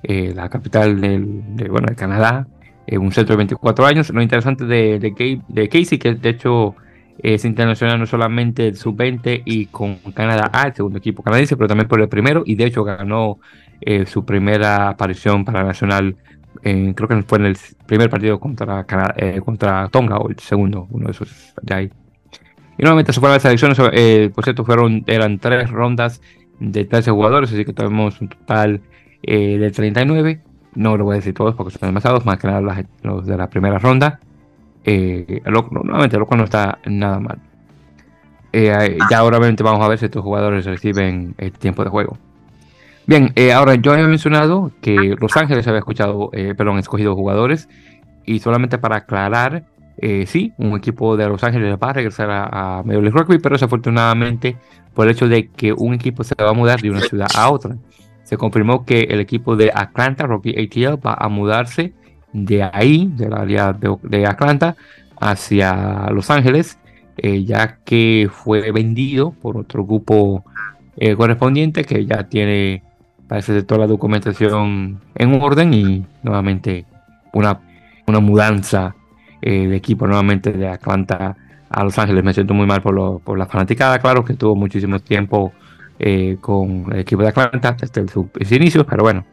eh, la capital de, bueno, de Canadá, en un centro de 24 años. Lo interesante de, de, Casey, que de hecho es internacional no solamente el sub-20 y con Canadá A, el segundo equipo canadiense, pero también por el primero, y de hecho ganó eh, su primera aparición para Nacional, creo que fue en el primer partido contra, eh, contra Tonga, o el segundo, uno de esos de ahí. Y nuevamente se fueron las elecciones, eh, por cierto, fueron, eran tres rondas de 13 jugadores, así que tuvimos un total eh, de 39. No lo voy a decir todos porque son demasiados, más que nada los, de la primera ronda. Eh, nuevamente, lo cual no está nada mal. Eh, ya obviamente vamos a ver si estos jugadores reciben el tiempo de juego. Bien, eh, ahora yo había mencionado que Los Ángeles había escuchado, eh, perdón, escogido jugadores y solamente para aclarar, eh, sí, un equipo de Los Ángeles va a regresar a, a Major Rugby, pero desafortunadamente por el hecho de que un equipo se va a mudar de una ciudad a otra. Se confirmó que el equipo de Atlanta, Rugby ATL, va a mudarse de ahí, del área de, de Atlanta, hacia Los Ángeles, eh, ya que fue vendido por otro grupo eh, correspondiente que ya tiene parece toda la documentación en orden y nuevamente una, una mudanza de equipo nuevamente de Atlanta a Los Ángeles. Me siento muy mal por, lo, por la fanaticada, claro, que tuvo muchísimo tiempo eh, con el equipo de Atlanta desde sus inicios, pero bueno,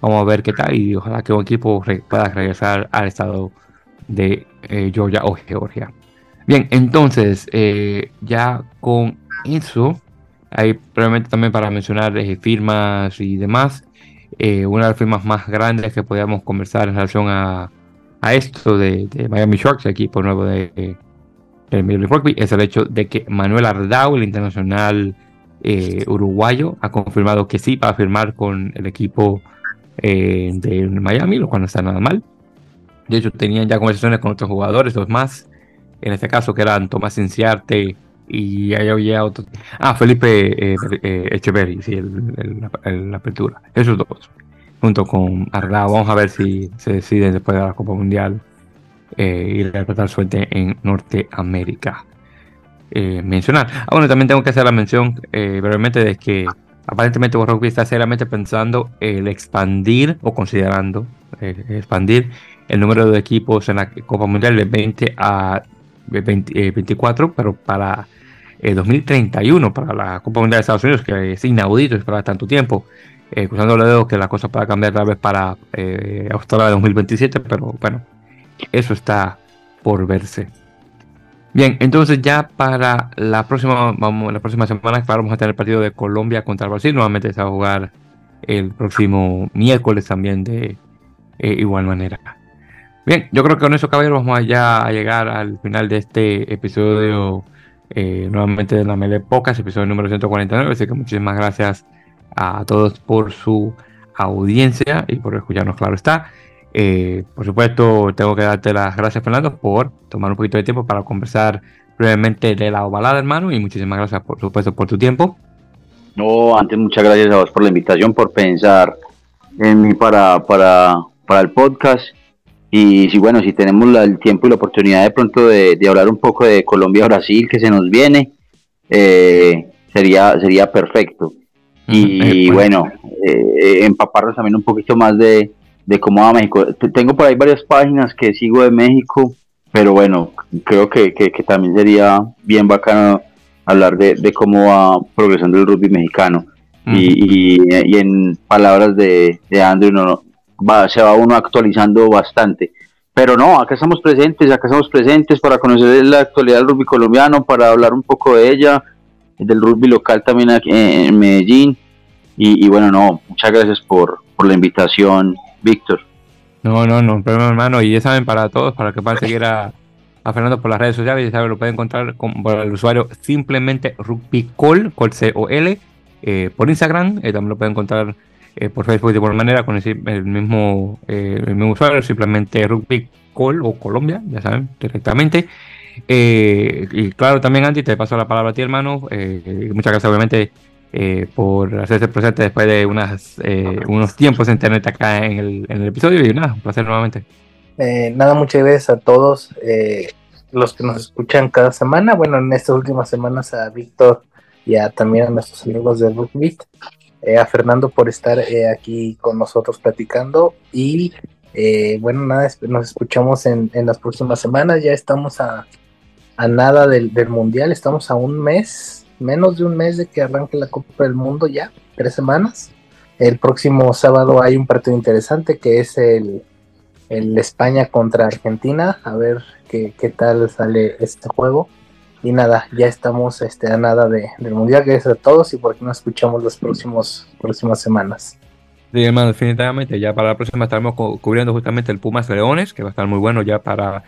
vamos a ver qué tal y ojalá que un equipo re, pueda regresar al estado de eh, Georgia o Georgia. Bien, entonces, eh, ya con eso hay probablemente también para mencionar eh, firmas y demás. Eh, una de las firmas más grandes que podíamos conversar en relación a, a esto de, de, Miami Sharks, equipo nuevo de, de, de Rugby, es el hecho de que Manuel Ardao, el internacional eh, uruguayo, ha confirmado que sí va a firmar con el equipo eh, de Miami, lo cual no está nada mal. De hecho, tenían ya conversaciones con otros jugadores, dos más, en este caso que eran Tomás Inciarte y ahí había otro. Ah, Felipe eh, Echeverry, sí, el, el, el, la apertura. Esos dos, junto con Ardao. Vamos a ver si se deciden después de la Copa Mundial eh, ir a tratar suerte en Norteamérica. Eh, mencionar. Ah, bueno, también tengo que hacer la mención eh, brevemente de que aparentemente Rugby está seriamente pensando el expandir o considerando eh, expandir el número de equipos en la Copa Mundial de 20 a 20, 24, pero para eh, 2031 para la Copa Mundial de Estados Unidos, que es inaudito esperar tanto tiempo. Eh, cruzando los dedos que la cosa pueda cambiar tal vez para eh, Australia 2027, pero bueno, eso está por verse. Bien, entonces ya para la próxima, vamos, la próxima semana vamos a tener el partido de Colombia contra Brasil. Nuevamente se va a jugar el próximo miércoles también de eh, igual manera. Bien, yo creo que con eso, caballeros, vamos ya a llegar al final de este episodio eh, nuevamente de la Mele Pocas, episodio número 149. Así que muchísimas gracias a todos por su audiencia y por escucharnos, claro está. Eh, por supuesto, tengo que darte las gracias, Fernando, por tomar un poquito de tiempo para conversar brevemente de la ovalada, hermano, y muchísimas gracias, por supuesto, por tu tiempo. No, antes muchas gracias a vos por la invitación, por pensar en mí para, para, para el podcast. Y si bueno, si tenemos la, el tiempo y la oportunidad de pronto de, de hablar un poco de Colombia-Brasil que se nos viene, eh, sería, sería perfecto. Y eh, bueno, eh, empaparnos también un poquito más de, de cómo va México. Tengo por ahí varias páginas que sigo de México, pero bueno, creo que, que, que también sería bien bacano hablar de, de, cómo va progresando el rugby mexicano. Uh -huh. y, y, y, en palabras de, de Andrew, no, va, se va uno actualizando bastante. Pero no, acá estamos presentes, acá estamos presentes para conocer la actualidad del rugby colombiano, para hablar un poco de ella, del rugby local también aquí en Medellín. Y, bueno, no, muchas gracias por, por la invitación, Víctor. No, no, no, pero hermano, y ya saben para todos, para que puedan seguir a, Fernando por las redes sociales, ya saben, lo pueden encontrar con, el usuario simplemente rugbycol, col C-O-L, eh, por Instagram, eh, también lo pueden encontrar eh, por Facebook de igual manera con el, mismo, el mismo usuario, simplemente rugbycol o Colombia, ya saben, directamente. Eh, y claro, también Andy, te paso la palabra a ti, hermano. muchas gracias, obviamente, por hacerse presente después de unas, unos tiempos en internet acá en el, en el, episodio. Y nada, un placer nuevamente. nada, muchas gracias a todos los que nos escuchan cada semana. Bueno, en estas últimas semanas a Víctor y a, también a nuestros amigos de eh, a Fernando por estar eh, aquí con nosotros platicando y eh, bueno, nada, nos escuchamos en, en, las próximas semanas, ya estamos a, a nada del, del, Mundial, estamos a un mes, menos de un mes de que arranque la Copa del Mundo ya, tres semanas. El próximo sábado hay un partido interesante que es el, el España contra Argentina, a ver qué, qué tal sale este juego. Y nada, ya estamos este, a nada de, del mundial. Gracias a todos y por aquí nos escuchamos las próximos, próximas semanas. Sí, hermano, definitivamente. Ya para la próxima estaremos cubriendo justamente el Pumas Leones, que va a estar muy bueno ya para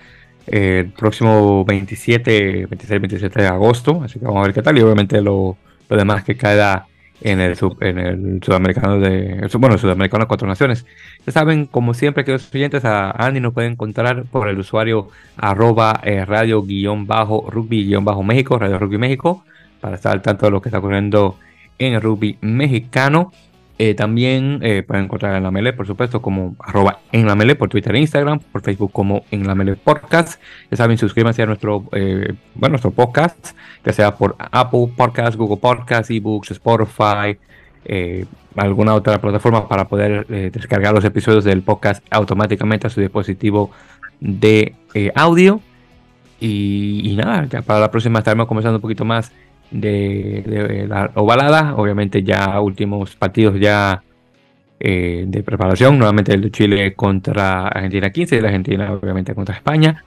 el próximo 27, 26, 27 de agosto. Así que vamos a ver qué tal. Y obviamente lo, lo demás que queda en el, en el sudamericano de, bueno, sudamericano cuatro naciones. Ya saben, como siempre, que los oyentes a Andy nos pueden encontrar por el usuario arroba eh, radio guion bajo rugby guion bajo México, Radio Rugby México, para estar al tanto de lo que está ocurriendo en el rugby mexicano. Eh, también eh, pueden encontrar en la Mele, por supuesto, como arroba en la Mele por Twitter e Instagram, por Facebook como en la Mele Podcast. Ya saben, suscríbanse a nuestro, eh, bueno, nuestro podcast, ya sea por Apple Podcast, Google Podcast, eBooks, Spotify, alguna otra plataforma para poder descargar los episodios del podcast automáticamente a su dispositivo de audio. Y, y, nada, ya para la próxima estaremos comenzando un poquito más de, la ovalada. Obviamente ya últimos partidos ya eh, de preparación. Nuevamente el de Chile contra Argentina 15 y la Argentina obviamente contra España.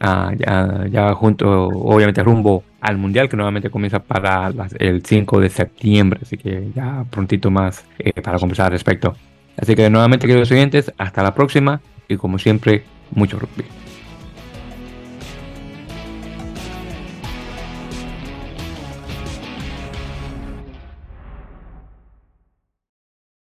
Ah, ya, ya, junto, obviamente rumbo al Mundial que nuevamente comienza para el 5 de septiembre. Así que ya prontito más eh, para conversar al respecto. Así que nuevamente queridos oyentes, hasta la próxima y como siempre, mucho rugby.